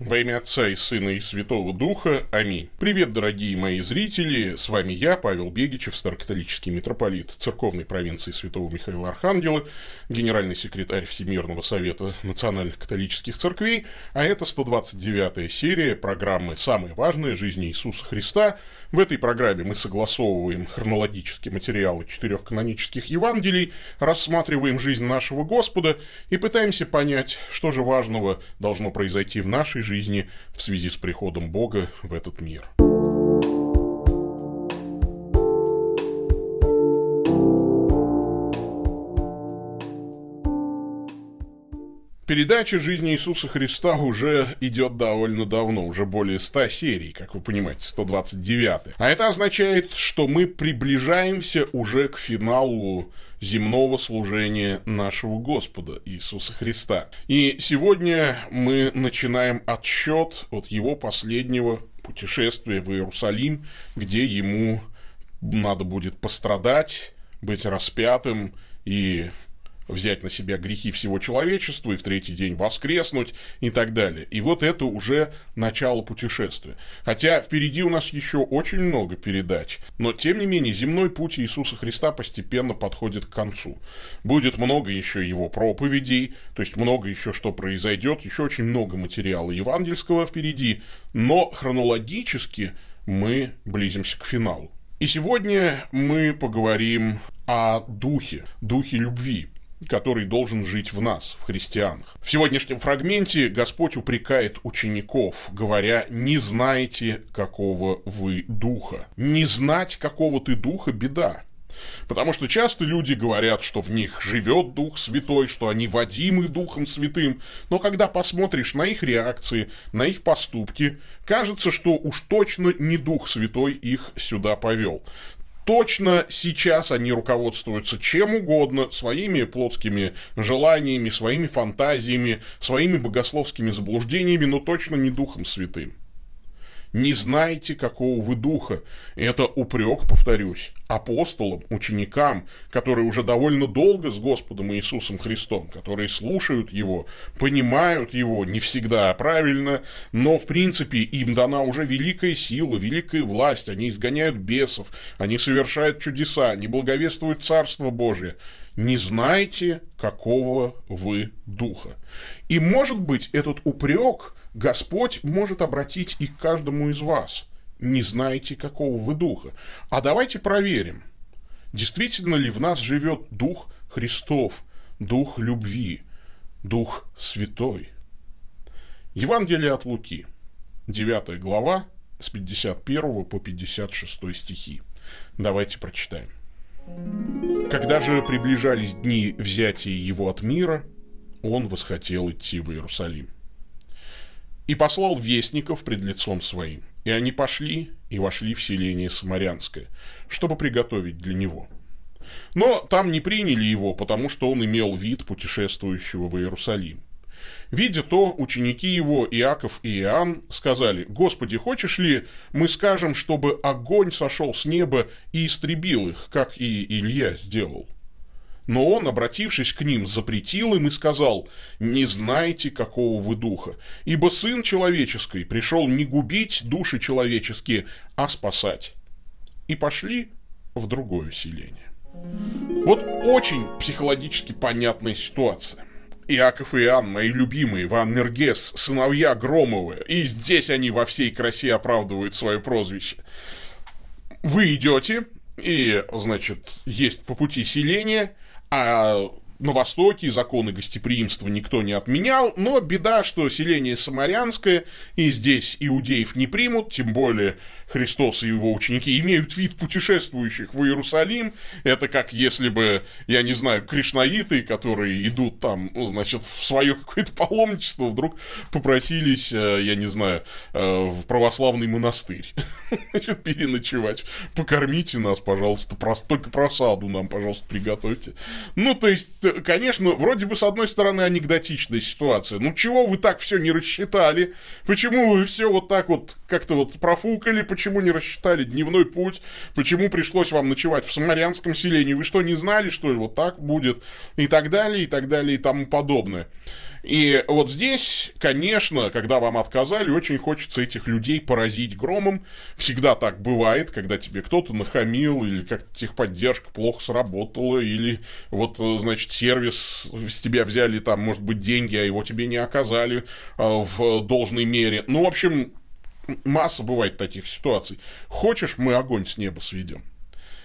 Во имя Отца и Сына и Святого Духа. Аминь. Привет, дорогие мои зрители. С вами я, Павел Бегичев, старокатолический митрополит церковной провинции Святого Михаила Архангела, генеральный секретарь Всемирного Совета Национальных Католических Церквей, а это 129-я серия программы «Самое важное. Жизнь Иисуса Христа». В этой программе мы согласовываем хронологические материалы четырех канонических Евангелий, рассматриваем жизнь нашего Господа и пытаемся понять, что же важного должно произойти в нашей жизни жизни в связи с приходом Бога в этот мир. Передача жизни Иисуса Христа уже идет довольно давно, уже более 100 серий, как вы понимаете, 129. А это означает, что мы приближаемся уже к финалу земного служения нашего Господа Иисуса Христа. И сегодня мы начинаем отсчет от его последнего путешествия в Иерусалим, где ему надо будет пострадать, быть распятым и взять на себя грехи всего человечества и в третий день воскреснуть и так далее. И вот это уже начало путешествия. Хотя впереди у нас еще очень много передач, но тем не менее земной путь Иисуса Христа постепенно подходит к концу. Будет много еще его проповедей, то есть много еще что произойдет, еще очень много материала евангельского впереди, но хронологически мы близимся к финалу. И сегодня мы поговорим о духе, духе любви который должен жить в нас, в христианах. В сегодняшнем фрагменте Господь упрекает учеников, говоря, не знаете, какого вы духа. Не знать, какого ты духа – беда. Потому что часто люди говорят, что в них живет Дух Святой, что они водимы Духом Святым, но когда посмотришь на их реакции, на их поступки, кажется, что уж точно не Дух Святой их сюда повел точно сейчас они руководствуются чем угодно, своими плотскими желаниями, своими фантазиями, своими богословскими заблуждениями, но точно не Духом Святым не знаете, какого вы духа. Это упрек, повторюсь, апостолам, ученикам, которые уже довольно долго с Господом Иисусом Христом, которые слушают Его, понимают Его, не всегда правильно, но, в принципе, им дана уже великая сила, великая власть, они изгоняют бесов, они совершают чудеса, они благовествуют Царство Божие. Не знаете, какого вы духа. И, может быть, этот упрек – Господь может обратить и к каждому из вас. Не знаете, какого вы духа. А давайте проверим, действительно ли в нас живет Дух Христов, Дух любви, Дух Святой. Евангелие от Луки, 9 глава, с 51 по 56 стихи. Давайте прочитаем. Когда же приближались дни взятия его от мира, он восхотел идти в Иерусалим и послал вестников пред лицом своим. И они пошли и вошли в селение Самарянское, чтобы приготовить для него. Но там не приняли его, потому что он имел вид путешествующего в Иерусалим. Видя то, ученики его, Иаков и Иоанн, сказали, «Господи, хочешь ли, мы скажем, чтобы огонь сошел с неба и истребил их, как и Илья сделал?» Но он, обратившись к ним, запретил им и сказал, «Не знайте, какого вы духа, ибо Сын Человеческий пришел не губить души человеческие, а спасать». И пошли в другое селение. Вот очень психологически понятная ситуация. Иаков и Иоанн, мои любимые, Ван Нергес, сыновья Громовы, и здесь они во всей красе оправдывают свое прозвище. Вы идете, и, значит, есть по пути селение, а на Востоке законы гостеприимства никто не отменял, но беда, что селение Самарянское, и здесь иудеев не примут, тем более Христос и его ученики имеют вид путешествующих в Иерусалим. Это как если бы, я не знаю, кришнаиты, которые идут там, ну, значит, в свое какое-то паломничество, вдруг попросились, э, я не знаю, э, в православный монастырь. Значит, переночевать. Покормите нас, пожалуйста, просто только просаду нам, пожалуйста, приготовьте. Ну, то есть, конечно, вроде бы, с одной стороны, анекдотичная ситуация. Ну, чего вы так все не рассчитали? Почему вы все вот так вот как-то вот профукали? почему не рассчитали дневной путь, почему пришлось вам ночевать в Самарянском селении, вы что, не знали, что вот так будет, и так далее, и так далее, и тому подобное. И вот здесь, конечно, когда вам отказали, очень хочется этих людей поразить громом. Всегда так бывает, когда тебе кто-то нахамил, или как техподдержка плохо сработала, или вот, значит, сервис с тебя взяли там, может быть, деньги, а его тебе не оказали а, в должной мере. Ну, в общем, масса бывает таких ситуаций. Хочешь, мы огонь с неба сведем.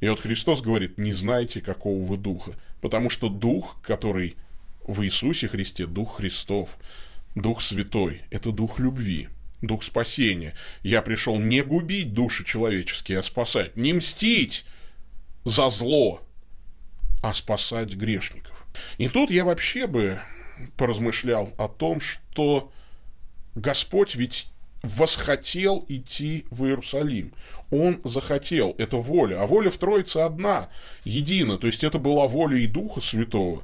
И вот Христос говорит, не знайте, какого вы духа. Потому что дух, который в Иисусе Христе, дух Христов, дух святой, это дух любви, дух спасения. Я пришел не губить души человеческие, а спасать, не мстить за зло, а спасать грешников. И тут я вообще бы поразмышлял о том, что Господь ведь восхотел идти в Иерусалим. Он захотел, это воля. А воля в Троице одна, едина. То есть это была воля и Духа Святого.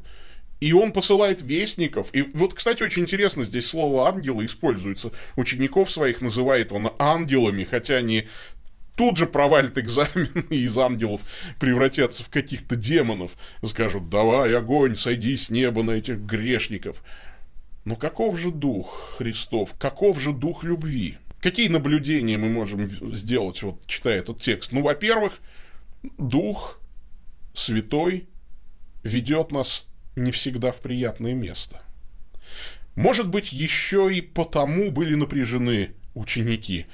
И он посылает вестников. И вот, кстати, очень интересно, здесь слово ангелы используется. Учеников своих называет он ангелами, хотя они тут же провалят экзамен и из ангелов превратятся в каких-то демонов. Скажут, давай, огонь, сойди с неба на этих грешников. Но каков же дух Христов? Каков же дух любви? Какие наблюдения мы можем сделать, вот читая этот текст? Ну, во-первых, дух святой ведет нас не всегда в приятное место. Может быть, еще и потому были напряжены ученики,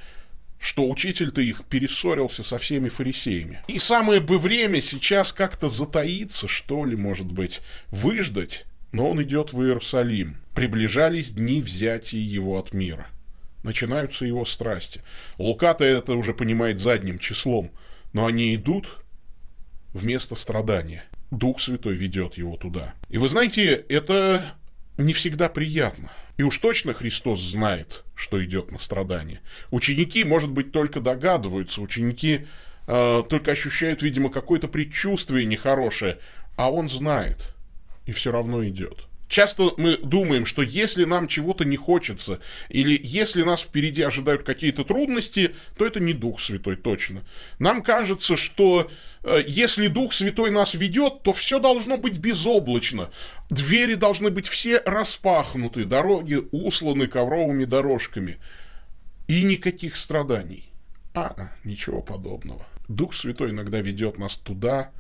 что учитель-то их перессорился со всеми фарисеями. И самое бы время сейчас как-то затаиться, что ли, может быть, выждать, но он идет в Иерусалим. Приближались дни взятия его от мира. Начинаются его страсти. Лука-то это уже понимает задним числом, но они идут вместо страдания. Дух Святой ведет его туда. И вы знаете, это не всегда приятно. И уж точно Христос знает, что идет на страдание. Ученики, может быть, только догадываются, ученики э, только ощущают, видимо, какое-то предчувствие нехорошее, а он знает – и все равно идет. Часто мы думаем, что если нам чего-то не хочется, или если нас впереди ожидают какие-то трудности, то это не Дух Святой точно. Нам кажется, что э, если Дух Святой нас ведет, то все должно быть безоблачно. Двери должны быть все распахнуты, дороги усланы ковровыми дорожками. И никаких страданий. А, ничего подобного. Дух Святой иногда ведет нас туда,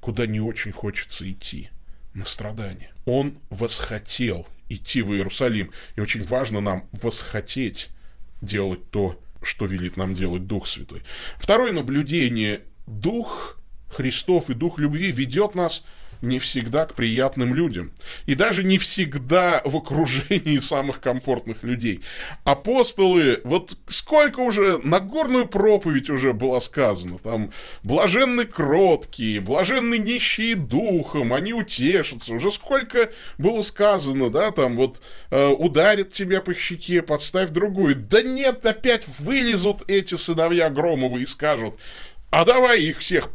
куда не очень хочется идти на страдания. Он восхотел идти в Иерусалим. И очень важно нам восхотеть делать то, что велит нам делать Дух Святой. Второе наблюдение. Дух Христов и Дух любви ведет нас не всегда к приятным людям. И даже не всегда в окружении самых комфортных людей. Апостолы, вот сколько уже, Нагорную проповедь уже было сказано, там, блаженны кроткие, блаженны нищие духом, они утешатся, уже сколько было сказано, да, там, вот, э, ударят тебя по щеке, подставь другую. Да нет, опять вылезут эти сыновья Громовы и скажут, а давай их всех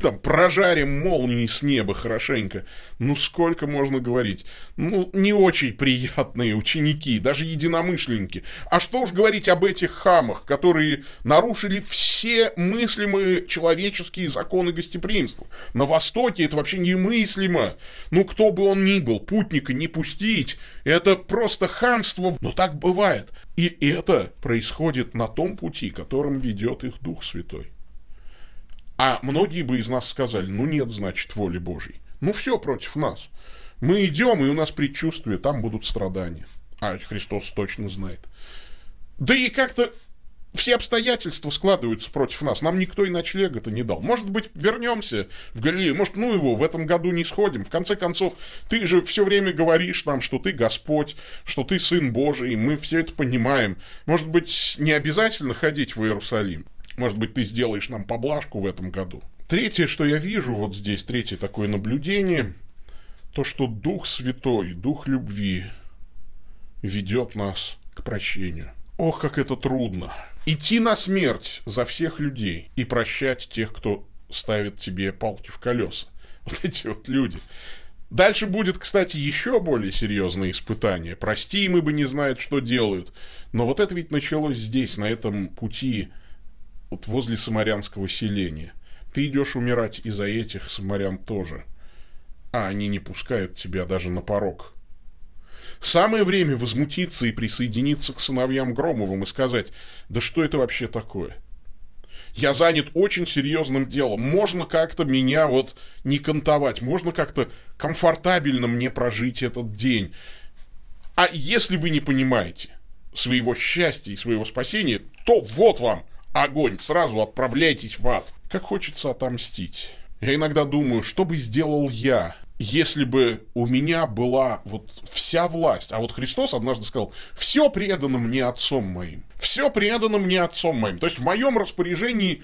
там прожарим молнии с неба хорошенько. Ну, сколько можно говорить? Ну, не очень приятные ученики, даже единомышленники. А что уж говорить об этих хамах, которые нарушили все мыслимые человеческие законы гостеприимства. На Востоке это вообще немыслимо. Ну, кто бы он ни был, путника не пустить. Это просто хамство. Но так бывает. И это происходит на том пути, которым ведет их Дух Святой. А многие бы из нас сказали, ну нет, значит, воли Божьей. Ну все против нас. Мы идем, и у нас предчувствие, там будут страдания. А Христос точно знает. Да и как-то все обстоятельства складываются против нас. Нам никто и ночлега-то не дал. Может быть, вернемся в Галилею. Может, ну его, в этом году не сходим. В конце концов, ты же все время говоришь нам, что ты Господь, что ты Сын Божий. Мы все это понимаем. Может быть, не обязательно ходить в Иерусалим. Может быть, ты сделаешь нам поблажку в этом году. Третье, что я вижу вот здесь, третье такое наблюдение, то, что Дух Святой, Дух любви ведет нас к прощению. Ох, как это трудно. Идти на смерть за всех людей и прощать тех, кто ставит тебе палки в колеса. Вот эти вот люди. Дальше будет, кстати, еще более серьезное испытание. Прости, мы бы не знают, что делают. Но вот это ведь началось здесь, на этом пути вот возле самарянского селения. Ты идешь умирать из-за этих самарян тоже. А они не пускают тебя даже на порог. Самое время возмутиться и присоединиться к сыновьям Громовым и сказать, да что это вообще такое? Я занят очень серьезным делом. Можно как-то меня вот не кантовать, можно как-то комфортабельно мне прожить этот день. А если вы не понимаете своего счастья и своего спасения, то вот вам огонь, сразу отправляйтесь в ад. Как хочется отомстить. Я иногда думаю, что бы сделал я, если бы у меня была вот вся власть, а вот Христос однажды сказал, все предано мне отцом моим, все предано мне отцом моим, то есть в моем распоряжении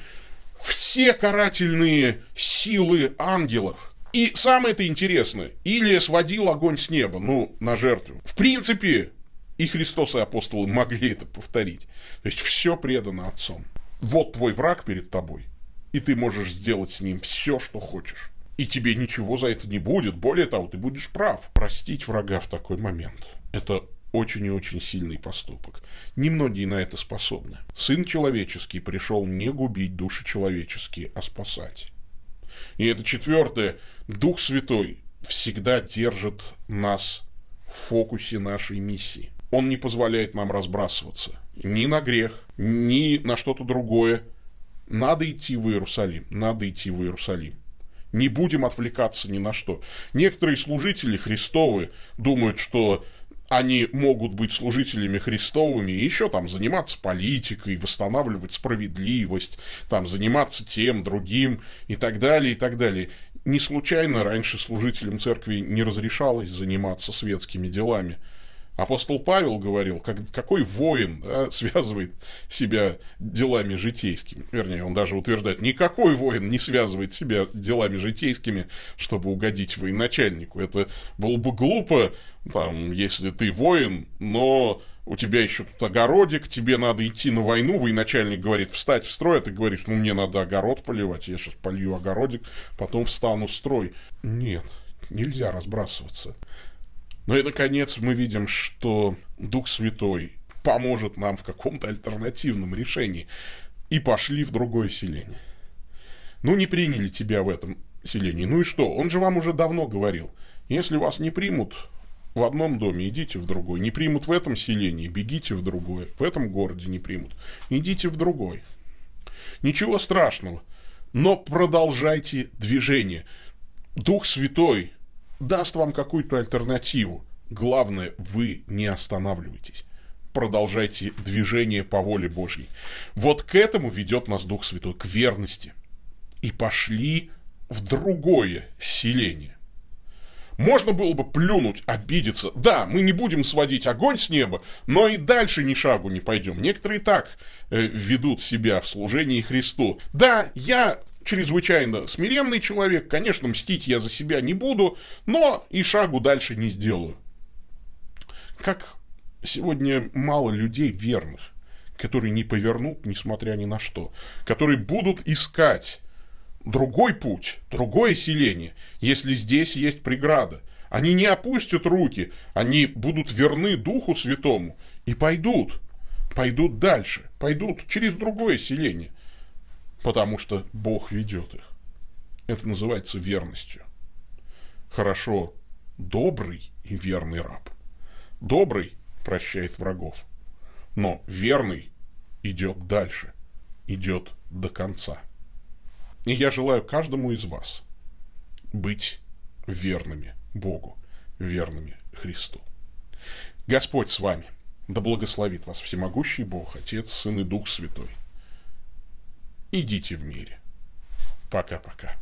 все карательные силы ангелов. И самое это интересное, Илия сводил огонь с неба, ну, на жертву. В принципе, и Христос и апостолы могли это повторить. То есть все предано отцом. Вот твой враг перед тобой, и ты можешь сделать с ним все, что хочешь. И тебе ничего за это не будет. Более того, ты будешь прав. Простить врага в такой момент. Это очень и очень сильный поступок. Немногие на это способны. Сын человеческий пришел не губить души человеческие, а спасать. И это четвертое. Дух Святой всегда держит нас в фокусе нашей миссии. Он не позволяет нам разбрасываться ни на грех, ни на что-то другое. Надо идти в Иерусалим, надо идти в Иерусалим. Не будем отвлекаться ни на что. Некоторые служители Христовы думают, что они могут быть служителями Христовыми и еще там заниматься политикой, восстанавливать справедливость, там заниматься тем, другим и так далее, и так далее. Не случайно раньше служителям церкви не разрешалось заниматься светскими делами – Апостол Павел говорил, как, какой воин да, связывает себя делами житейскими. Вернее, он даже утверждает, никакой воин не связывает себя делами житейскими, чтобы угодить военачальнику. Это было бы глупо, там, если ты воин, но у тебя еще тут огородик, тебе надо идти на войну, военачальник говорит, встать в строй, а ты говоришь, ну, мне надо огород поливать, я сейчас полью огородик, потом встану в строй. Нет, нельзя разбрасываться. Ну и, наконец, мы видим, что Дух Святой поможет нам в каком-то альтернативном решении. И пошли в другое селение. Ну, не приняли тебя в этом селении. Ну и что? Он же вам уже давно говорил. Если вас не примут в одном доме, идите в другой. Не примут в этом селении, бегите в другое. В этом городе не примут. Идите в другой. Ничего страшного. Но продолжайте движение. Дух Святой даст вам какую-то альтернативу. Главное, вы не останавливайтесь. Продолжайте движение по воле Божьей. Вот к этому ведет нас Дух Святой, к верности. И пошли в другое селение. Можно было бы плюнуть, обидеться. Да, мы не будем сводить огонь с неба, но и дальше ни шагу не пойдем. Некоторые так э, ведут себя в служении Христу. Да, я чрезвычайно смиренный человек, конечно, мстить я за себя не буду, но и шагу дальше не сделаю. Как сегодня мало людей верных, которые не повернут, несмотря ни на что, которые будут искать другой путь, другое селение, если здесь есть преграда. Они не опустят руки, они будут верны Духу Святому и пойдут, пойдут дальше, пойдут через другое селение – потому что Бог ведет их. Это называется верностью. Хорошо, добрый и верный раб. Добрый прощает врагов, но верный идет дальше, идет до конца. И я желаю каждому из вас быть верными Богу, верными Христу. Господь с вами. Да благословит вас всемогущий Бог, Отец, Сын и Дух Святой идите в мире. Пока-пока.